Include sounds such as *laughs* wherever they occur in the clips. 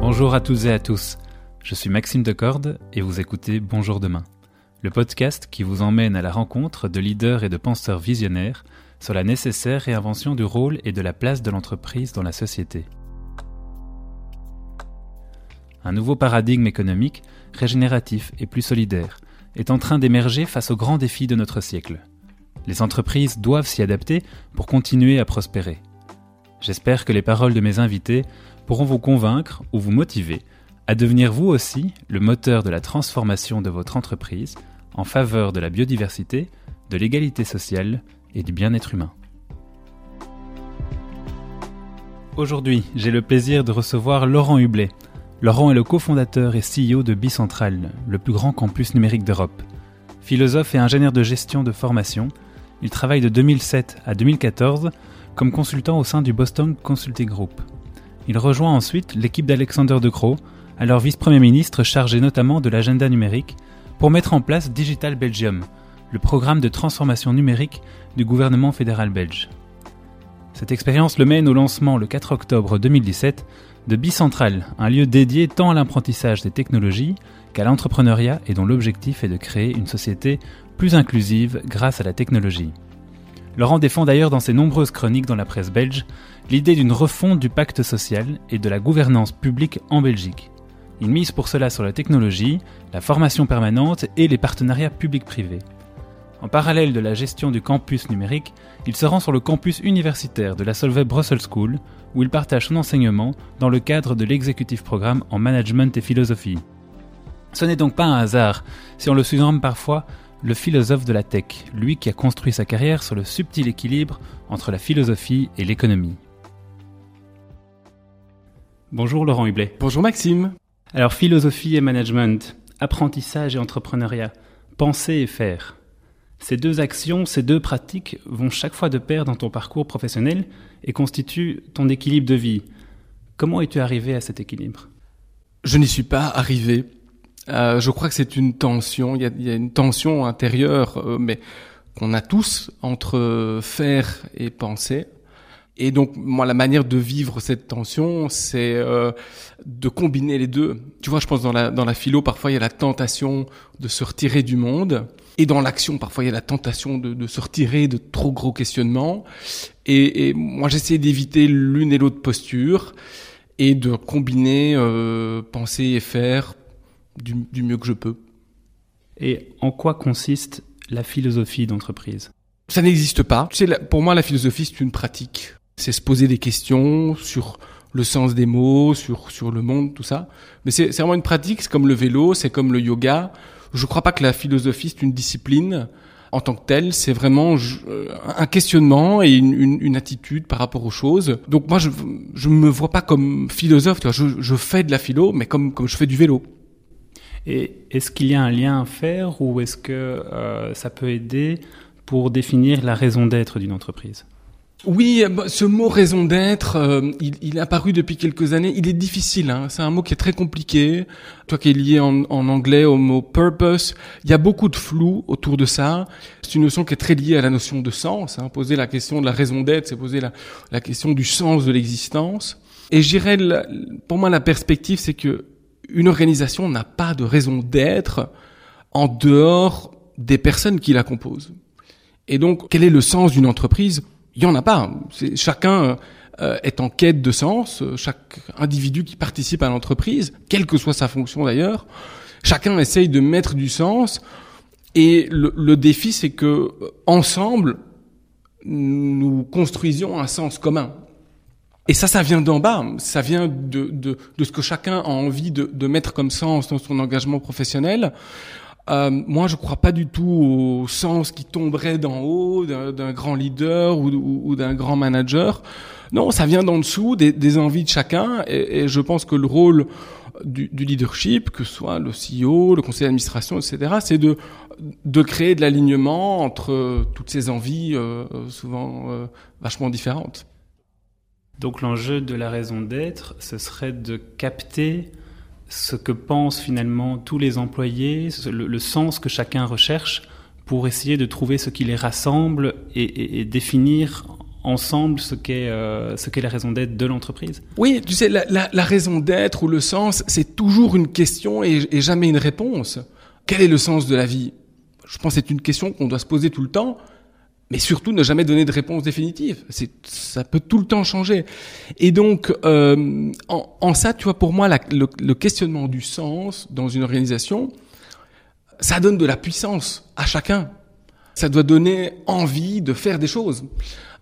Bonjour à toutes et à tous. Je suis Maxime Decorde et vous écoutez Bonjour demain, le podcast qui vous emmène à la rencontre de leaders et de penseurs visionnaires sur la nécessaire réinvention du rôle et de la place de l'entreprise dans la société. Un nouveau paradigme économique, régénératif et plus solidaire, est en train d'émerger face aux grands défis de notre siècle. Les entreprises doivent s'y adapter pour continuer à prospérer. J'espère que les paroles de mes invités pourront vous convaincre ou vous motiver à devenir vous aussi le moteur de la transformation de votre entreprise en faveur de la biodiversité, de l'égalité sociale et du bien-être humain. Aujourd'hui, j'ai le plaisir de recevoir Laurent Hublet. Laurent est le cofondateur et CEO de Bicentral, le plus grand campus numérique d'Europe. Philosophe et ingénieur de gestion de formation, il travaille de 2007 à 2014 comme consultant au sein du Boston Consulting Group. Il rejoint ensuite l'équipe d'Alexander De Croo, alors vice-premier ministre chargé notamment de l'agenda numérique, pour mettre en place Digital Belgium, le programme de transformation numérique du gouvernement fédéral belge. Cette expérience le mène au lancement le 4 octobre 2017 de Bicentral, un lieu dédié tant à l'apprentissage des technologies qu'à l'entrepreneuriat et dont l'objectif est de créer une société plus inclusive grâce à la technologie. Laurent défend d'ailleurs dans ses nombreuses chroniques dans la presse belge l'idée d'une refonte du pacte social et de la gouvernance publique en Belgique. Il mise pour cela sur la technologie, la formation permanente et les partenariats publics-privés. En parallèle de la gestion du campus numérique, il se rend sur le campus universitaire de la Solvay Brussels School, où il partage son enseignement dans le cadre de l'exécutif programme en management et philosophie. Ce n'est donc pas un hasard si on le surnomme parfois le philosophe de la tech, lui qui a construit sa carrière sur le subtil équilibre entre la philosophie et l'économie. Bonjour Laurent Hublet. Bonjour Maxime. Alors philosophie et management, apprentissage et entrepreneuriat, penser et faire. Ces deux actions, ces deux pratiques vont chaque fois de pair dans ton parcours professionnel et constituent ton équilibre de vie. Comment es-tu arrivé à cet équilibre? Je n'y suis pas arrivé. Euh, je crois que c'est une tension. Il y, a, une tension intérieure, euh, mais qu'on a tous entre faire et penser. Et donc, moi, la manière de vivre cette tension, c'est euh, de combiner les deux. Tu vois, je pense dans la dans la philo, parfois il y a la tentation de se retirer du monde, et dans l'action, parfois il y a la tentation de, de se retirer de trop gros questionnements. Et, et moi, j'essaie d'éviter l'une et l'autre posture et de combiner euh, penser et faire du, du mieux que je peux. Et en quoi consiste la philosophie d'entreprise? Ça n'existe pas. Tu sais, pour moi, la philosophie, c'est une pratique c'est se poser des questions sur le sens des mots, sur sur le monde, tout ça. Mais c'est vraiment une pratique, c'est comme le vélo, c'est comme le yoga. Je crois pas que la philosophie c'est une discipline en tant que telle, c'est vraiment euh, un questionnement et une, une, une, attitude par rapport aux choses. Donc moi, je je me vois pas comme philosophe. Tu vois, je, je fais de la philo, mais comme comme je fais du vélo. Et est-ce qu'il y a un lien à faire ou est-ce que euh, ça peut aider pour définir la raison d'être d'une entreprise? Oui, bah, ce mot raison d'être, euh, il, il, est apparu depuis quelques années. Il est difficile, hein. c'est un mot qui est très compliqué. Toi qui es lié en, anglais au mot purpose, il y a beaucoup de flou autour de ça. C'est une notion qui est très liée à la notion de sens. Hein. Poser la question de la raison d'être, c'est poser la, la, question du sens de l'existence. Et je dirais, pour moi, la perspective, c'est que une organisation n'a pas de raison d'être en dehors des personnes qui la composent. Et donc, quel est le sens d'une entreprise? Il y en a pas. Chacun euh, est en quête de sens. Chaque individu qui participe à l'entreprise, quelle que soit sa fonction d'ailleurs, chacun essaye de mettre du sens. Et le, défi, c'est que ensemble, nous construisions un sens commun. Et ça, ça vient d'en bas. Ça vient de, ce que chacun a envie de mettre comme sens dans son engagement professionnel. Euh, moi, je crois pas du tout au sens qui tomberait d'en haut d'un grand leader ou, d'un grand manager. Non, ça vient d'en dessous des, envies de chacun, et, je pense que le rôle du, du, leadership, que ce soit le CEO, le conseil d'administration, etc., c'est de de créer de l'alignement entre toutes ces envies, euh, souvent euh, vachement différentes. Donc l'enjeu de la raison d'être, ce serait de capter ce que pensent finalement tous les employés, le, sens que chacun recherche pour essayer de trouver ce qui les rassemble et, définir ensemble ce qu'est euh, ce qu'est la raison d'être de l'entreprise. Oui, tu sais, la raison d'être ou le sens, c'est toujours une question et, et, jamais une réponse. Quel est le sens de la vie? Je pense que c'est une question qu'on doit se poser tout le temps, mais surtout ne jamais donner de réponse définitive. C'est, ça peut tout le temps changer. Et donc, euh, en, en, ça, tu vois, pour moi, le, le questionnement du sens dans une organisation, ça donne de la puissance à chacun. Ça doit donner envie de faire des choses.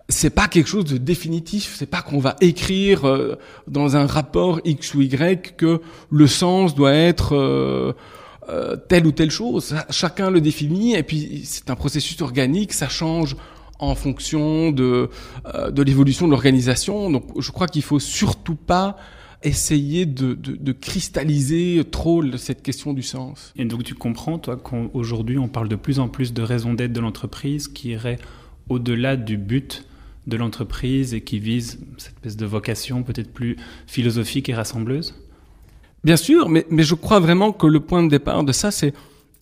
C'est pas quelque chose de définitif. C'est pas qu'on va écrire euh, dans un rapport X ou Y que le sens doit être euh, euh, telle ou telle chose. Chacun le définit et puis c'est un processus organique. Ça change en fonction de euh, de l'évolution de l'organisation. Donc je crois qu'il faut surtout pas essayer de, de, de, cristalliser trop cette question du sens. Et donc tu comprends, toi, qu'aujourd'hui on parle de plus en plus de raison d'être de l'entreprise qui irait au-delà du but de l'entreprise et qui vise cette espèce de vocation peut-être plus philosophique et rassembleuse? Bien sûr, mais, je crois vraiment que le point de départ de ça, c'est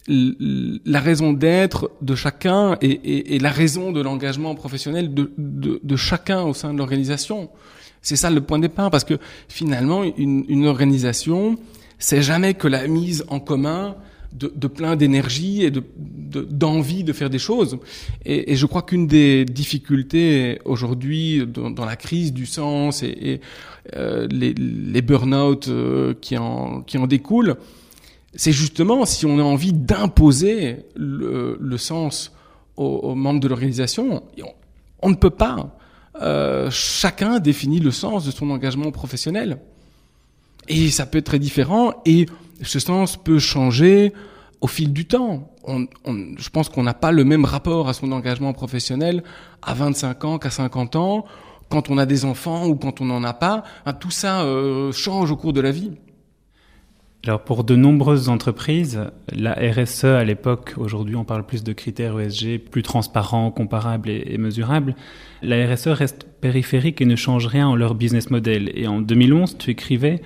la raison d'être de chacun et, la raison de l'engagement professionnel de, chacun au sein de l'organisation. C'est ça le point de départ, parce que finalement, une, une organisation, c'est jamais que la mise en commun de, plein d'énergie et de, d'envie de, faire des choses. Et, je crois qu'une des difficultés aujourd'hui dans, la crise du sens et, euh, les, les burn-out euh, qui, en, qui en découlent, c'est justement si on a envie d'imposer le, le, sens aux, membres de l'organisation, on, on ne peut pas. Euh, chacun définit le sens de son engagement professionnel. Et ça peut être très différent et ce sens peut changer au fil du temps. Je pense qu'on n'a pas le même rapport à son engagement professionnel à 25 ans qu'à 50 ans, quand on a des enfants ou quand on n'en a pas. Tout ça euh, change au cours de la vie. Alors pour de nombreuses entreprises, la RSE à l'époque, aujourd'hui on parle plus de critères ESG plus transparents, comparables et, et, mesurables, la RSE reste périphérique et ne change rien en leur business model. Et en 2011, tu écrivais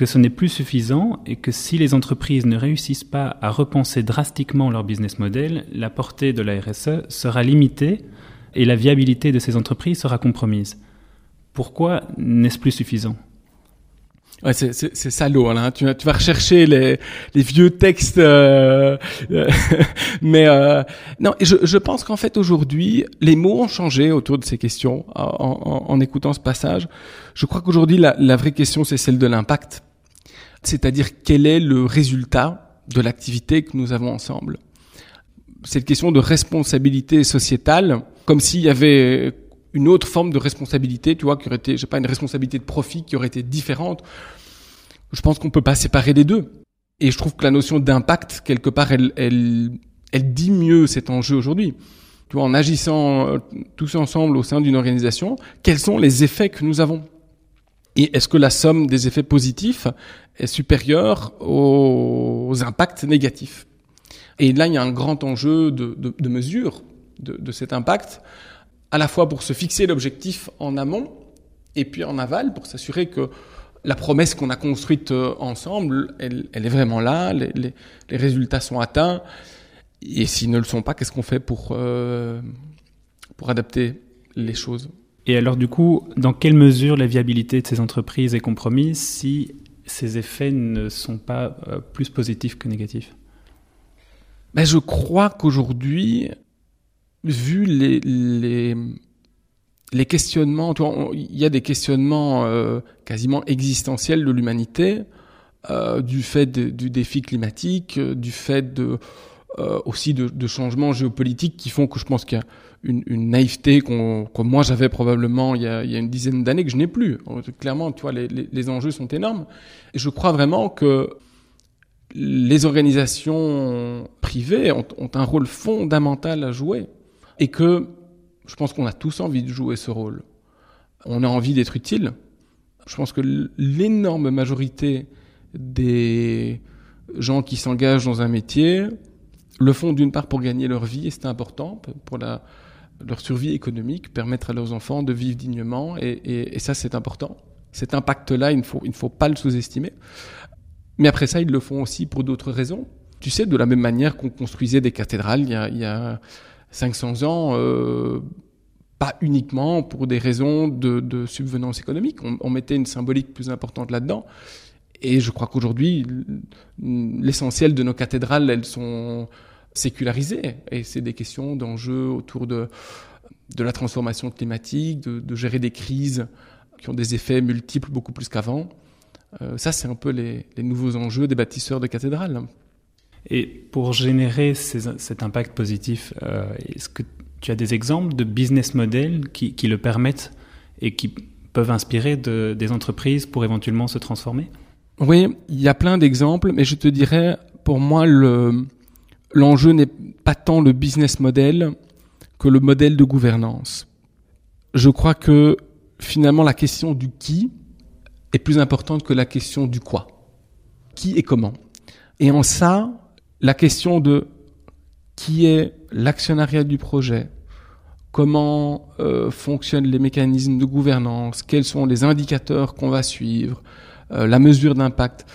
que ce n'est plus suffisant et que si les entreprises ne réussissent pas à repenser drastiquement leur business model, la portée de la RSE sera limitée et la viabilité de ces entreprises sera compromise. Pourquoi n'est-ce plus suffisant? Ouais, c'est, salaud. Hein. Tu, vas rechercher les, vieux textes, euh, euh, *laughs* mais euh, non. Je, pense qu'en fait aujourd'hui, les mots ont changé autour de ces questions. En, écoutant ce passage, je crois qu'aujourd'hui la vraie question c'est celle de l'impact, c'est-à-dire quel est le résultat de l'activité que nous avons ensemble? Cette question de responsabilité sociétale, comme s'il y avait une autre forme de responsabilité, tu vois, qui aurait été, je sais pas, une responsabilité de profit qui aurait été différente. Je pense qu'on peut pas séparer les deux. Et je trouve que la notion d'impact, quelque part, elle, elle, elle dit mieux cet enjeu aujourd'hui. Tu vois, en agissant euh, tous ensemble au sein d'une organisation, quels sont les effets que nous avons? Est-ce que la somme des effets positifs est supérieure aux, impacts négatifs? Et là, il y a un grand enjeu de, mesure de, cet impact à la fois pour se fixer l'objectif en amont et puis en aval pour s'assurer que la promesse qu'on a construite euh, ensemble, elle, est vraiment là, les, résultats sont atteints. Et s'ils ne le sont pas, qu'est-ce qu'on fait pour, euh, pour adapter les choses? Et alors du coup, dans quelle mesure la viabilité de ces entreprises est compromise si ces effets ne sont pas euh, plus positifs que négatifs? Ben, Je crois qu'aujourd'hui, vu les, les, questionnements, il y a des questionnements euh, quasiment existentiels de l'humanité, euh, du fait du défi climatique, du fait de, euh, aussi de, de, changements géopolitiques qui font que je pense qu'il y a une, une naïveté qu'on, que moi j'avais probablement il y, a, il y a une dizaine d'années que je n'ai plus. Clairement, tu vois, les, les, les enjeux sont énormes. Et je crois vraiment que les organisations privées ont, ont un rôle fondamental à jouer et que je pense qu'on a tous envie de jouer ce rôle. On a envie d'être utile. Je pense que l'énorme majorité des gens qui s'engagent dans un métier le font d'une part pour gagner leur vie, et c'est important, pour leur survie économique, permettre à leurs enfants de vivre dignement, et, ça c'est important. Cet impact-là, il ne faut, pas le sous-estimer. Mais après ça, ils le font aussi pour d'autres raisons. Tu sais, de la même manière qu'on construisait des cathédrales il y a, il y a 500 ans, euh, pas uniquement pour des raisons de, de subvenance économique. On, on, mettait une symbolique plus importante là-dedans. Et je crois qu'aujourd'hui, l'essentiel de nos cathédrales, elles sont sécularisées. Et c'est des questions d'enjeux autour de, de la transformation climatique, de, de, gérer des crises qui ont des effets multiples beaucoup plus qu'avant. Euh, ça, c'est un peu les, les, nouveaux enjeux des bâtisseurs de cathédrales. Et pour générer ces, cet impact positif, euh, est-ce que tu as des exemples de business models qui, qui le permettent et qui peuvent inspirer de, des entreprises pour éventuellement se transformer? Oui, il y a plein d'exemples, mais je te dirais, pour moi, le, l'enjeu n'est pas tant le business model que le modèle de gouvernance. Je crois que finalement la question du qui est plus importante que la question du quoi. Qui et comment. Et en ça, la question de qui est l'actionnariat du projet, comment euh, fonctionnent les mécanismes de gouvernance, quels sont les indicateurs qu'on va suivre, euh, la mesure d'impact.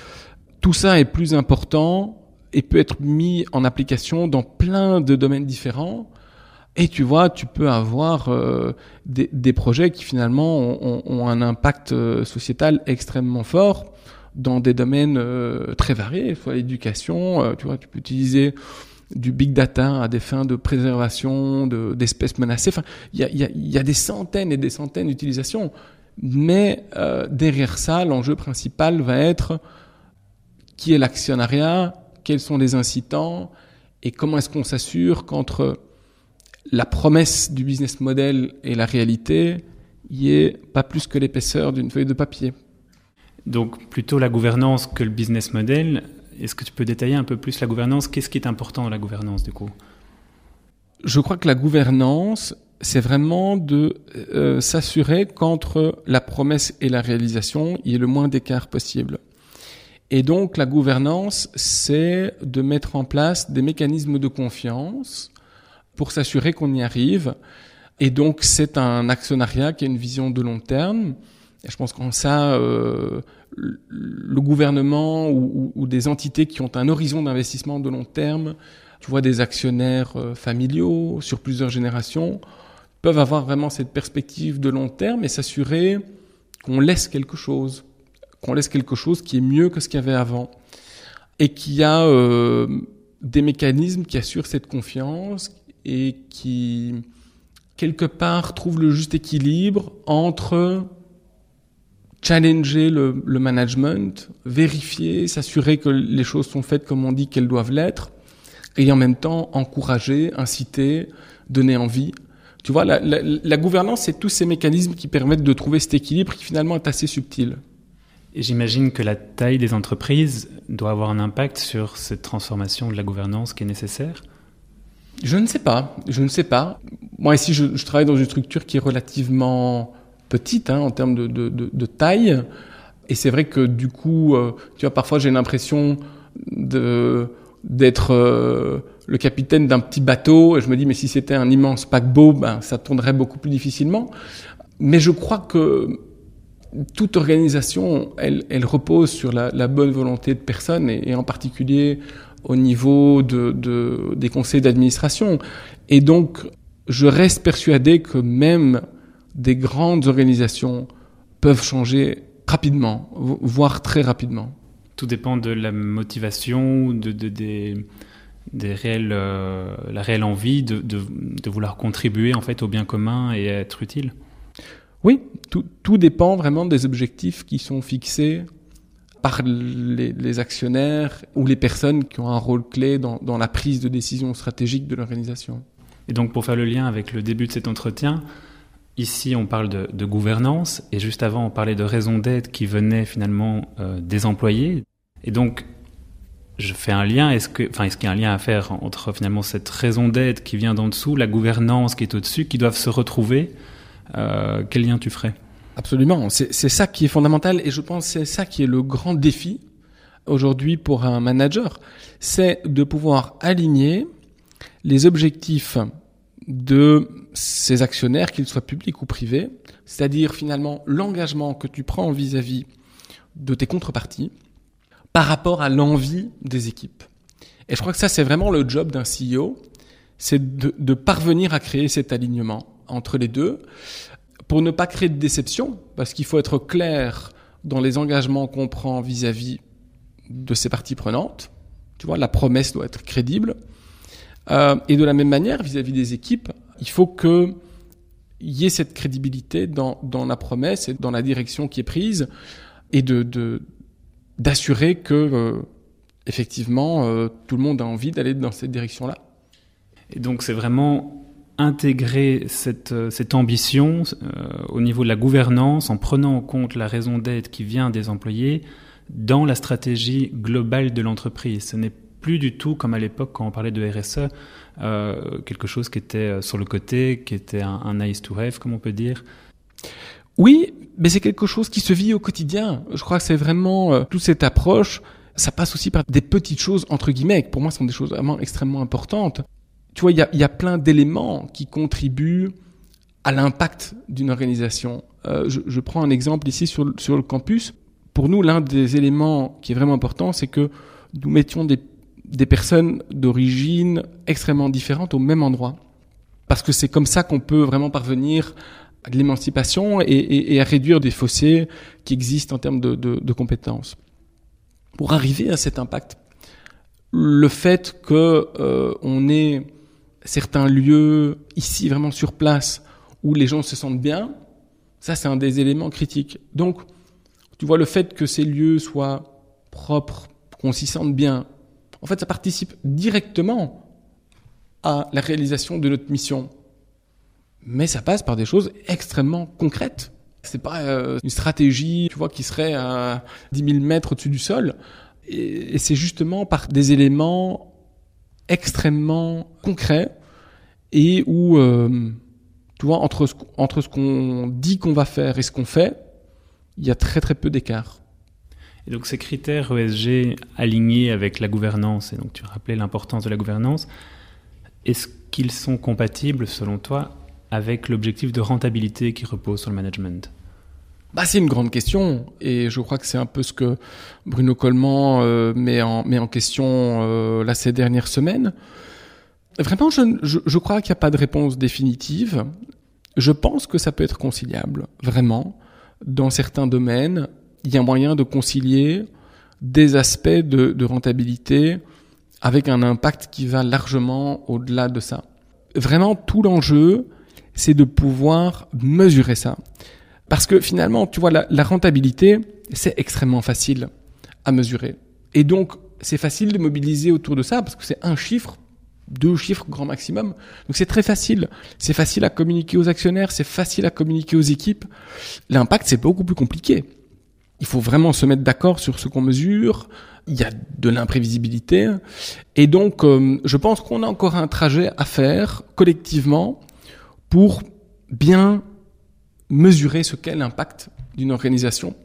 Tout ça est plus important et peut être mis en application dans plein de domaines différents. Et tu vois, tu peux avoir euh, des, projets qui finalement ont, un impact euh, sociétal extrêmement fort dans des domaines euh, très variés, soit l'éducation, tu vois, tu peux utiliser du big data à des fins de préservation d'espèces menacées. Enfin, il y a, des centaines et des centaines d'utilisations. Mais derrière ça, l'enjeu principal va être qui est l'actionnariat, quels sont les incitants et comment est-ce qu'on s'assure qu'entre la promesse du business model et la réalité, il y ait pas plus que l'épaisseur d'une feuille de papier. Donc plutôt la gouvernance que le business model. Est-ce que tu peux détailler un peu plus la gouvernance? Qu'est-ce qui est important dans la gouvernance du coup? Je crois que la gouvernance, c'est vraiment de euh, s'assurer qu'entre la promesse et la réalisation, il y ait le moins d'écart possible. Et donc la gouvernance, c'est de mettre en place des mécanismes de confiance pour s'assurer qu'on y arrive. Et donc c'est un actionnariat qui a une vision de long terme. Et je pense qu'en ça, euh, le gouvernement ou, des entités qui ont un horizon d'investissement de long terme, tu vois des actionnaires euh, familiaux sur plusieurs générations, peuvent avoir vraiment cette perspective de long terme et s'assurer qu'on laisse quelque chose, qu'on laisse quelque chose qui est mieux que ce qu'il y avait avant et qui a euh, des mécanismes qui assurent cette confiance et qui quelque part trouvent le juste équilibre entre challenger le, management, vérifier, s'assurer que les choses sont faites comme on dit qu'elles doivent l'être, et en même temps encourager, inciter, donner envie. Tu vois, la, la gouvernance, c'est tous ces mécanismes qui permettent de trouver cet équilibre qui finalement est assez subtil. J'imagine que la taille des entreprises doit avoir un impact sur cette transformation de la gouvernance qui est nécessaire. Je ne sais pas, je ne sais pas. Moi ici, je, travaille dans une structure qui est relativement petite hein, en termes de, taille. Et c'est vrai que du coup, euh, tu vois, parfois j'ai l'impression d'être euh, le capitaine d'un petit bateau. Et je me dis, mais si c'était un immense paquebot, ben, ça tournerait beaucoup plus difficilement. Mais je crois que toute organisation, elle, repose sur la, bonne volonté de personnes, et, en particulier au niveau de, de des conseils d'administration. Et donc, je reste persuadé que même des grandes organisations peuvent changer rapidement, voire très rapidement. Tout dépend de la motivation, de, euh, la réelle envie de, de, de, vouloir contribuer en fait au bien commun et être utile. Oui, tout, tout dépend vraiment des objectifs qui sont fixés par les, actionnaires ou les personnes qui ont un rôle clé dans, la prise de décision stratégique de l'organisation. Et donc pour faire le lien avec le début de cet entretien, Ici, on parle de, gouvernance, et juste avant, on parlait de raison d'être qui venait finalement euh, des employés. Et donc, je fais un lien. Est-ce est-ce qu'il y a un lien à faire entre finalement cette raison d'être qui vient d'en dessous, la gouvernance qui est au-dessus, qui doivent se retrouver euh, Quel lien tu ferais? Absolument. C'est ça qui est fondamental, et je pense c'est ça qui est le grand défi aujourd'hui pour un manager, c'est de pouvoir aligner les objectifs de ces actionnaires, qu'ils soient publics ou privés, c'est-à-dire finalement l'engagement que tu prends vis-à-vis de tes contreparties par rapport à l'envie des équipes. Et je crois que ça, c'est vraiment le job d'un CEO, c'est de, de, parvenir à créer cet alignement entre les deux, pour ne pas créer de déception, parce qu'il faut être clair dans les engagements qu'on prend vis-à-vis de ces parties prenantes. Tu vois, la promesse doit être crédible. Euh, et de la même manière, vis-à-vis des équipes, il faut que y ait cette crédibilité dans, dans la promesse et dans la direction qui est prise, et de d'assurer que euh, effectivement euh, tout le monde a envie d'aller dans cette direction-là. Et donc c'est vraiment intégrer cette, euh, ambition au niveau de la gouvernance en prenant en compte la raison d'être qui vient des employés dans la stratégie globale de l'entreprise. Ce n'est plus du tout comme à l'époque quand on parlait de RSE, euh, quelque chose qui était sur le côté, qui était un, nice to have, comme on peut dire. Oui, mais c'est quelque chose qui se vit au quotidien. Je crois que c'est vraiment euh, toute cette approche. Ça passe aussi par des petites choses entre guillemets. Qui pour moi, sont des choses vraiment extrêmement importantes. Tu vois, il y a, plein d'éléments qui contribuent à l'impact d'une organisation. Euh, je, prends un exemple ici sur, sur le campus. Pour nous, l'un des éléments qui est vraiment important, c'est que nous mettions des, des personnes d'origine extrêmement différentes au même endroit. Parce que c'est comme ça qu'on peut vraiment parvenir à de l'émancipation et, à réduire des fossés qui existent en termes de, de, de, compétences. Pour arriver à cet impact, le fait que euh, on ait certains lieux ici vraiment sur place où les gens se sentent bien, ça c'est un des éléments critiques. Donc, tu vois le fait que ces lieux soient propres, qu'on s'y sente bien, en fait ça participe directement à la réalisation de notre mission mais ça passe par des choses extrêmement concrètes. C'est pas euh, une stratégie, tu vois, qui serait à 10 000 mètres au-dessus du sol. Et, et c'est justement par des éléments extrêmement concrets et où, euh, tu vois, entre ce, entre ce qu'on dit qu'on va faire et ce qu'on fait, il y a très très peu d'écart. Et donc ces critères ESG alignés avec la gouvernance, et donc tu rappelais l'importance de la gouvernance, est-ce qu'ils sont compatibles selon toi avec l'objectif de rentabilité qui repose sur le management? Bah, c'est une grande question et je crois que c'est un peu ce que Bruno Coleman euh, met, en, met en question euh, là ces dernières semaines. Vraiment, je, je, crois qu'il n'y a pas de réponse définitive. Je pense que ça peut être conciliable, vraiment. Dans certains domaines, il y a moyen de concilier des aspects de, de rentabilité avec un impact qui va largement au-delà de ça. Vraiment, tout l'enjeu, c'est de pouvoir mesurer ça. Parce que finalement, tu vois, la, la rentabilité, c'est extrêmement facile à mesurer. Et donc, c'est facile de mobiliser autour de ça parce que c'est un chiffre, deux chiffres grand maximum. Donc c'est très facile. C'est facile à communiquer aux actionnaires, c'est facile à communiquer aux équipes. L'impact, c'est beaucoup plus compliqué. Il faut vraiment se mettre d'accord sur ce qu'on mesure. Il y a de l'imprévisibilité. Et donc, euh, je pense qu'on a encore un trajet à faire collectivement pour bien mesurer ce qu'est l'impact d'une organisation,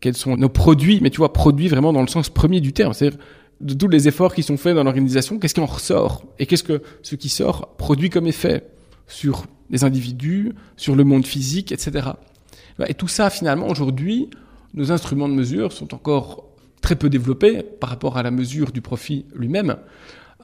quels sont nos produits, mais tu vois, produits vraiment dans le sens premier du terme, c'est-à-dire de tous les efforts qui sont faits dans l'organisation, qu'est-ce qui en ressort et qu'est-ce que ce qui sort produit comme effet sur les individus, sur le monde physique, etc. Et tout ça, finalement, aujourd'hui, nos instruments de mesure sont encore très peu développés par rapport à la mesure du profit lui-même.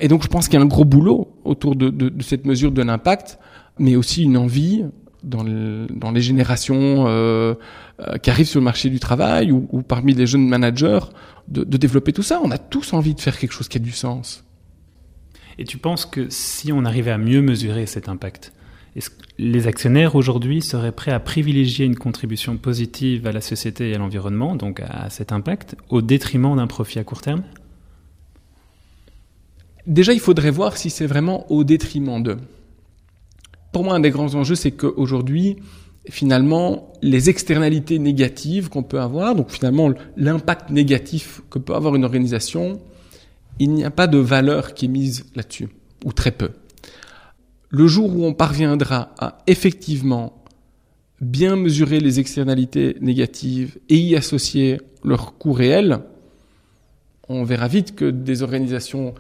Et donc, je pense qu'il y a un gros boulot autour de cette mesure de l'impact mais aussi une envie dans, le, dans les générations euh, euh, qui arrivent sur le marché du travail ou, ou parmi les jeunes managers de, de, développer tout ça. On a tous envie de faire quelque chose qui a du sens. Et tu penses que si on arrivait à mieux mesurer cet impact, est-ce que les actionnaires aujourd'hui seraient prêts à privilégier une contribution positive à la société et à l'environnement, donc à cet impact, au détriment d'un profit à court terme? Déjà, il faudrait voir si c'est vraiment au détriment d'eux pour moi, un des grands enjeux, c'est qu'aujourd'hui, finalement, les externalités négatives qu'on peut avoir, donc finalement l'impact négatif que peut avoir une organisation, il n'y a pas de valeur qui est mise là-dessus, ou très peu. Le jour où on parviendra à effectivement bien mesurer les externalités négatives et y associer leur coût réel, on verra vite que des organisations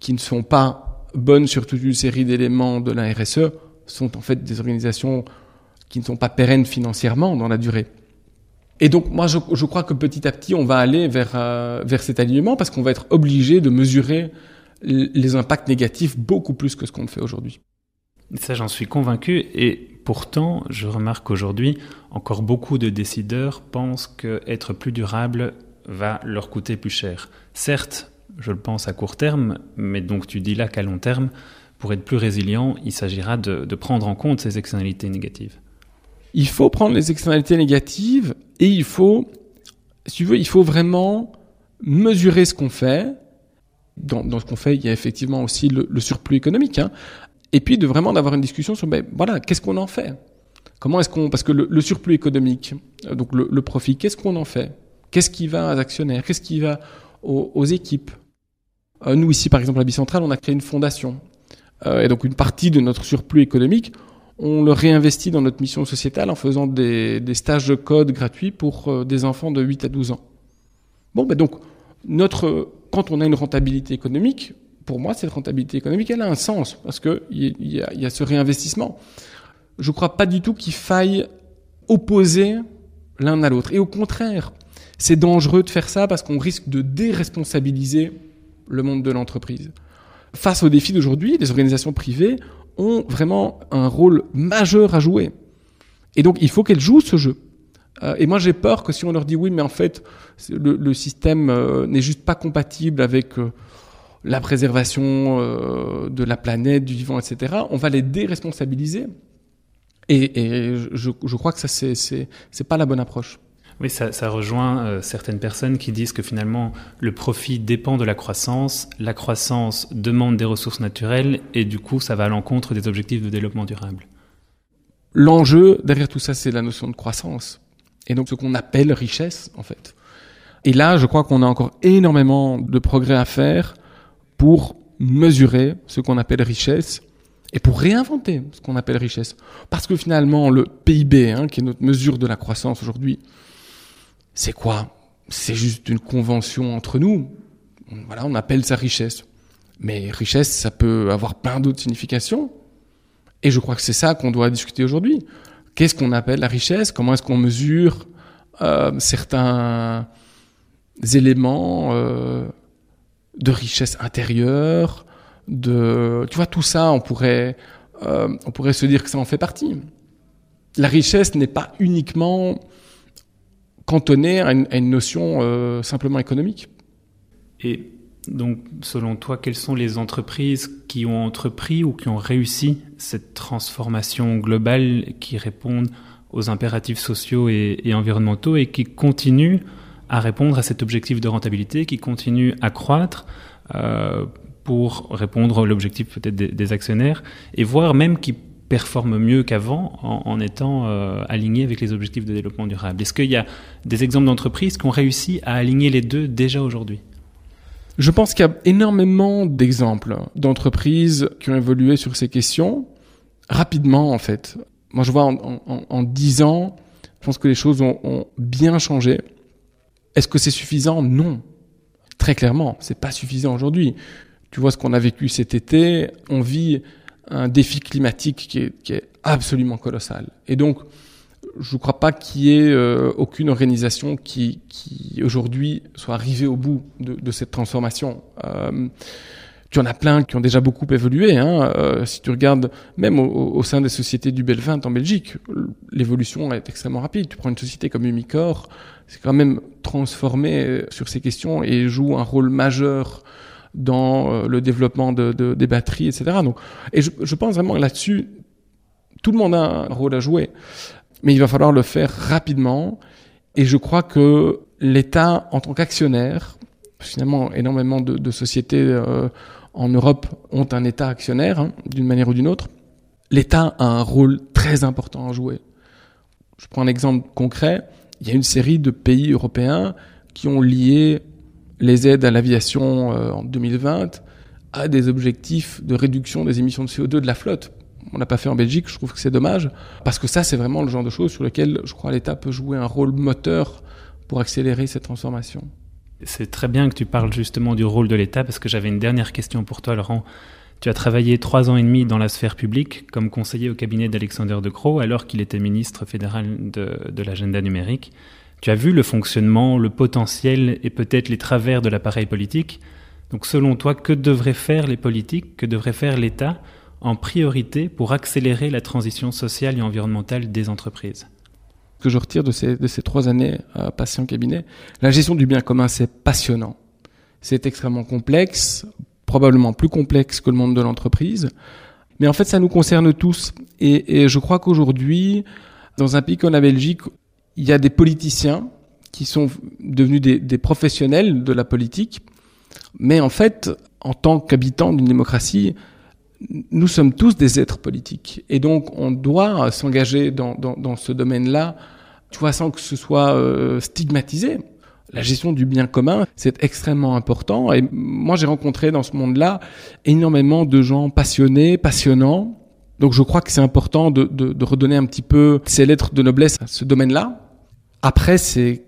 qui ne sont pas bonnes sur toute une série d'éléments de la RSE sont en fait des organisations qui ne sont pas pérennes financièrement dans la durée. Et donc moi je, crois que petit à petit on va aller vers euh, vers cet alignement parce qu'on va être obligé de mesurer les impacts négatifs beaucoup plus que ce qu'on fait aujourd'hui. Ça, j'en suis convaincu. Et pourtant, je remarque aujourd'hui, encore beaucoup de décideurs pensent qu'être plus durable va leur coûter plus cher. Certes, je le pense à court terme, mais donc tu dis là qu'à long terme, pour être plus résilient, il s'agira de, prendre en compte ces externalités négatives. Il faut prendre les externalités négatives et il faut, si tu veux, vraiment mesurer ce qu'on fait. Dans, ce qu'on fait, il y a effectivement aussi le, surplus économique. Hein. Et puis de vraiment d'avoir une discussion sur, ben voilà, qu'est-ce qu'on en fait? Comment est-ce qu'on, parce que le, surplus économique, donc le, profit, qu'est-ce qu'on en fait? Qu'est-ce qui va aux actionnaires? Qu'est-ce qui va aux, aux équipes? Euh, Nous ici, par exemple, à Bicentrale, on a créé une fondation. Euh, et donc une partie de notre surplus économique, on le réinvestit dans notre mission sociétale en faisant des, stages de code gratuits pour euh, des enfants de 8 à 12 ans. Bon, ben donc, notre, quand on a une rentabilité économique, pour moi, cette rentabilité économique, elle a un sens parce que il y, y a ce réinvestissement. Je ne crois pas du tout qu'il faille opposer l'un à l'autre. Et au contraire, c'est dangereux de faire ça parce qu'on risque de déresponsabiliser le monde de l'entreprise. Face aux défis d'aujourd'hui, les organisations privées ont vraiment un rôle majeur à jouer. Et donc, il faut qu'elles jouent ce jeu. Euh, et moi, j'ai peur que si on leur dit oui, mais en fait, le, système euh, n'est juste pas compatible avec euh, la préservation de la planète, du vivant, etc., on va les déresponsabiliser. Et, je, je, crois que ça, c'est pas la bonne approche. Oui, ça, rejoint euh, certaines personnes qui disent que finalement le profit dépend de la croissance, la croissance demande des ressources naturelles et du coup ça va à l'encontre des objectifs de développement durable. L'enjeu derrière tout ça, c'est la notion de croissance et donc ce qu'on appelle richesse en fait. Et là, je crois qu'on a encore énormément de progrès à faire pour mesurer ce qu'on appelle richesse et pour réinventer ce qu'on appelle richesse. Parce que finalement, le PIB, hein, qui est notre mesure de la croissance aujourd'hui, c'est quoi? C'est juste une convention entre nous. Voilà, on appelle ça richesse. Mais richesse, ça peut avoir plein d'autres significations. Et je crois que c'est ça qu'on doit discuter aujourd'hui. Qu'est-ce qu'on appelle la richesse? Comment est-ce qu'on mesure euh, certains éléments euh, de richesse intérieure, de, tu vois, tout ça, on pourrait, euh, on pourrait se dire que ça en fait partie. La richesse n'est pas uniquement cantonnée à une, notion euh, simplement économique. Et donc, selon toi, quelles sont les entreprises qui ont entrepris ou qui ont réussi cette transformation globale qui répondent aux impératifs sociaux et, et environnementaux et qui continuent à répondre à cet objectif de rentabilité, qui continuent à croître euh, pour répondre à l'objectif peut-être des, des, actionnaires et voire même qui performent mieux qu'avant en, étant euh, alignés avec les objectifs de développement durable. Est-ce qu'il y a des exemples d'entreprises qui ont réussi à aligner les deux déjà aujourd'hui? Je pense qu'il y a énormément d'exemples d'entreprises qui ont évolué sur ces questions rapidement en fait. Moi je vois en, 10 ans, je pense que les choses ont, ont bien changé. Est-ce que c'est suffisant? Non. Très clairement, c'est pas suffisant aujourd'hui. Tu vois ce qu'on a vécu cet été, on vit un défi climatique qui est, qui est absolument colossal. Et donc, je ne crois pas qu'il y ait euh, aucune organisation qui, qui aujourd'hui soit arrivée au bout de, de cette transformation. Euh, tu en as plein qui ont déjà beaucoup évolué. Hein. Euh, si tu regardes même au, au, sein des sociétés du Belvin en Belgique, l'évolution est extrêmement rapide. Tu prends une société comme Umicore, c'est quand même transformé sur ces questions et joue un rôle majeur dans euh, le développement de, de, des batteries, etc. Donc, et je, pense vraiment là-dessus, tout le monde a un rôle à jouer, mais il va falloir le faire rapidement. Et je crois que l'État, en tant qu'actionnaire, finalement, énormément de, de sociétés euh, en Europe ont un État actionnaire, hein, d'une manière ou d'une autre. L'État a un rôle très important à jouer. Je prends un exemple concret. Il y a une série de pays européens qui ont lié les aides à l'aviation euh, en 2020 à des objectifs de réduction des émissions de CO2 de la flotte. On l'a pas fait en Belgique, je trouve que c'est dommage, parce que ça, c'est vraiment le genre de choses sur lesquelles je crois l'État peut jouer un rôle moteur pour accélérer cette transformation. C'est très bien que tu parles justement du rôle de l'État, parce que j'avais une dernière question pour toi, Laurent. Tu as travaillé trois ans et demi dans la sphère publique comme conseiller au cabinet d'Alexander De Croo, alors qu'il était ministre fédéral de l'agenda numérique. Tu as vu le fonctionnement, le potentiel et peut-être les travers de l'appareil politique. Donc selon toi, que devraient faire les politiques, que devrait faire l'État en priorité pour accélérer la transition sociale et environnementale des entreprises? Ce que je retire de ces, trois années euh, passées en cabinet, la gestion du bien commun, c'est passionnant. C'est extrêmement complexe, probablement plus complexe que le monde de l'entreprise. Mais en fait, ça nous concerne tous. Et je crois qu'aujourd'hui, dans un pays comme la Belgique, il y a des politiciens qui sont devenus des, professionnels de la politique. Mais en fait, en tant qu'habitants d'une démocratie, nous sommes tous des êtres politiques. Et donc, on doit s'engager dans, ce domaine-là, tu vois, sans que ce soit euh, stigmatisé. La gestion du bien commun, c'est extrêmement important. Et moi, j'ai rencontré dans ce monde-là énormément de gens passionnés, passionnants. Donc, je crois que c'est important de, redonner un petit peu ces lettres de noblesse à ce domaine-là. Après, c'est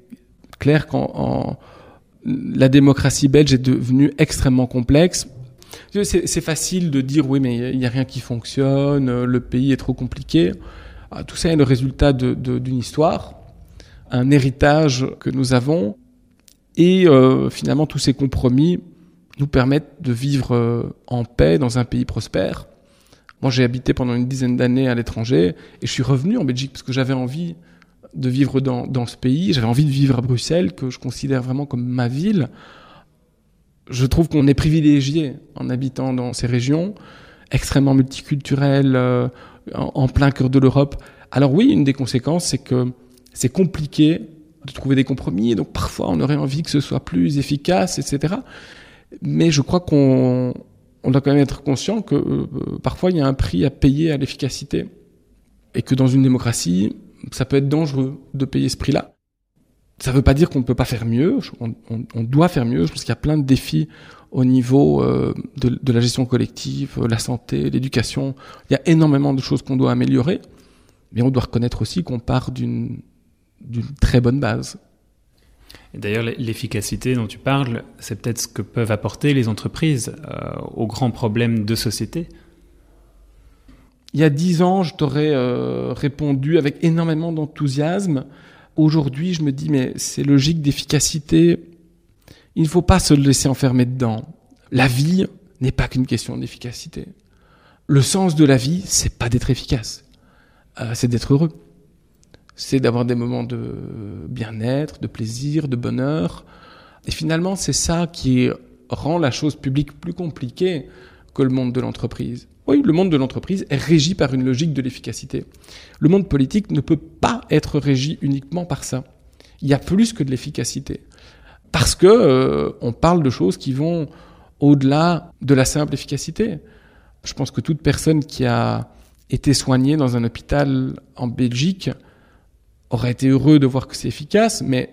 clair qu'en la démocratie belge est devenue extrêmement complexe. C'est facile de dire oui, mais il n'y a rien qui fonctionne, le pays est trop compliqué. Ah, tout ça est le résultat d'une histoire, un héritage que nous avons, et euh, finalement tous ces compromis nous permettent de vivre euh, en paix dans un pays prospère. Moi, j'ai habité pendant une dizaine d'années à l'étranger et je suis revenu en Belgique parce que j'avais envie de vivre dans, dans ce pays. J'avais envie de vivre à Bruxelles, que je considère vraiment comme ma ville. Je trouve qu'on est privilégié en habitant dans ces régions extrêmement multiculturelles, euh, en, plein cœur de l'Europe. Alors oui, une des conséquences, c'est que c'est compliqué de trouver des compromis, et donc parfois on aurait envie que ce soit plus efficace, etc. Mais je crois qu'on on doit quand même être conscient que euh, parfois il y a un prix à payer à l'efficacité, et que dans une démocratie, ça peut être dangereux de payer ce prix-là. Ça ne veut pas dire qu'on ne peut pas faire mieux. On, doit faire mieux. Je pense qu'il y a plein de défis au niveau euh, de, la gestion collective, la santé, l'éducation. Il y a énormément de choses qu'on doit améliorer. Mais on doit reconnaître aussi qu'on part d'une d'une très bonne base. D'ailleurs, l'efficacité dont tu parles, c'est peut-être ce que peuvent apporter les entreprises euh, aux grands problèmes de société il y a dix ans, je t'aurais euh, répondu avec énormément d'enthousiasme. Aujourd'hui, je me dis, mais c'est logique d'efficacité. Il ne faut pas se laisser enfermer dedans. La vie n'est pas qu'une question d'efficacité. Le sens de la vie, c'est pas d'être efficace. Euh, c'est d'être heureux. C'est d'avoir des moments de bien-être, de plaisir, de bonheur. Et finalement, c'est ça qui rend la chose publique plus compliquée que le monde de l'entreprise. Oui, le monde de l'entreprise est régi par une logique de l'efficacité. Le monde politique ne peut pas être régi uniquement par ça. Il y a plus que de l'efficacité. Parce que euh, on parle de choses qui vont au-delà de la simple efficacité. Je pense que toute personne qui a été soignée dans un hôpital en Belgique aurait été heureux de voir que c'est efficace, mais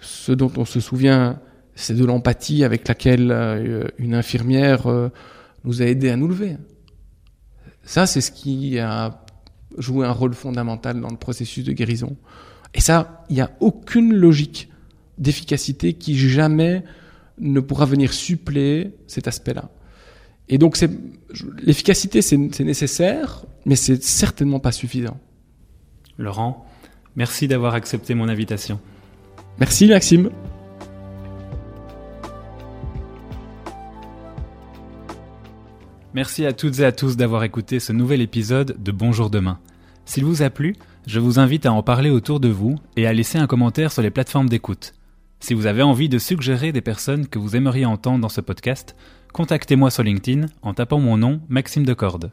ce dont on se souvient, c'est de l'empathie avec laquelle euh, une infirmière euh, nous a aidé à nous lever. Ça, c'est ce qui a joué un rôle fondamental dans le processus de guérison. Et ça, il n'y a aucune logique d'efficacité qui jamais ne pourra venir suppléer cet aspect-là. Et donc, l'efficacité, c'est nécessaire, mais c'est certainement pas suffisant. Laurent, merci d'avoir accepté mon invitation. Merci, Maxime. Merci à toutes et à tous d'avoir écouté ce nouvel épisode de Bonjour demain. S'il vous a plu, je vous invite à en parler autour de vous et à laisser un commentaire sur les plateformes d'écoute. Si vous avez envie de suggérer des personnes que vous aimeriez entendre dans ce podcast, contactez-moi sur LinkedIn en tapant mon nom Maxime Decorde.